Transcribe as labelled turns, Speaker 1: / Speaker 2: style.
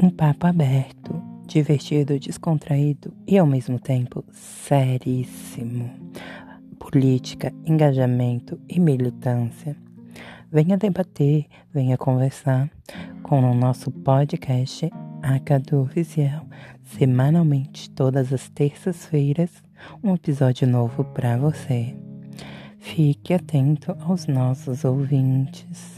Speaker 1: Um papo aberto, divertido, descontraído e ao mesmo tempo seríssimo. Política, engajamento e militância. Venha debater, venha conversar com o nosso podcast Acadu Oficial, semanalmente, todas as terças-feiras, um episódio novo para você. Fique atento aos nossos ouvintes.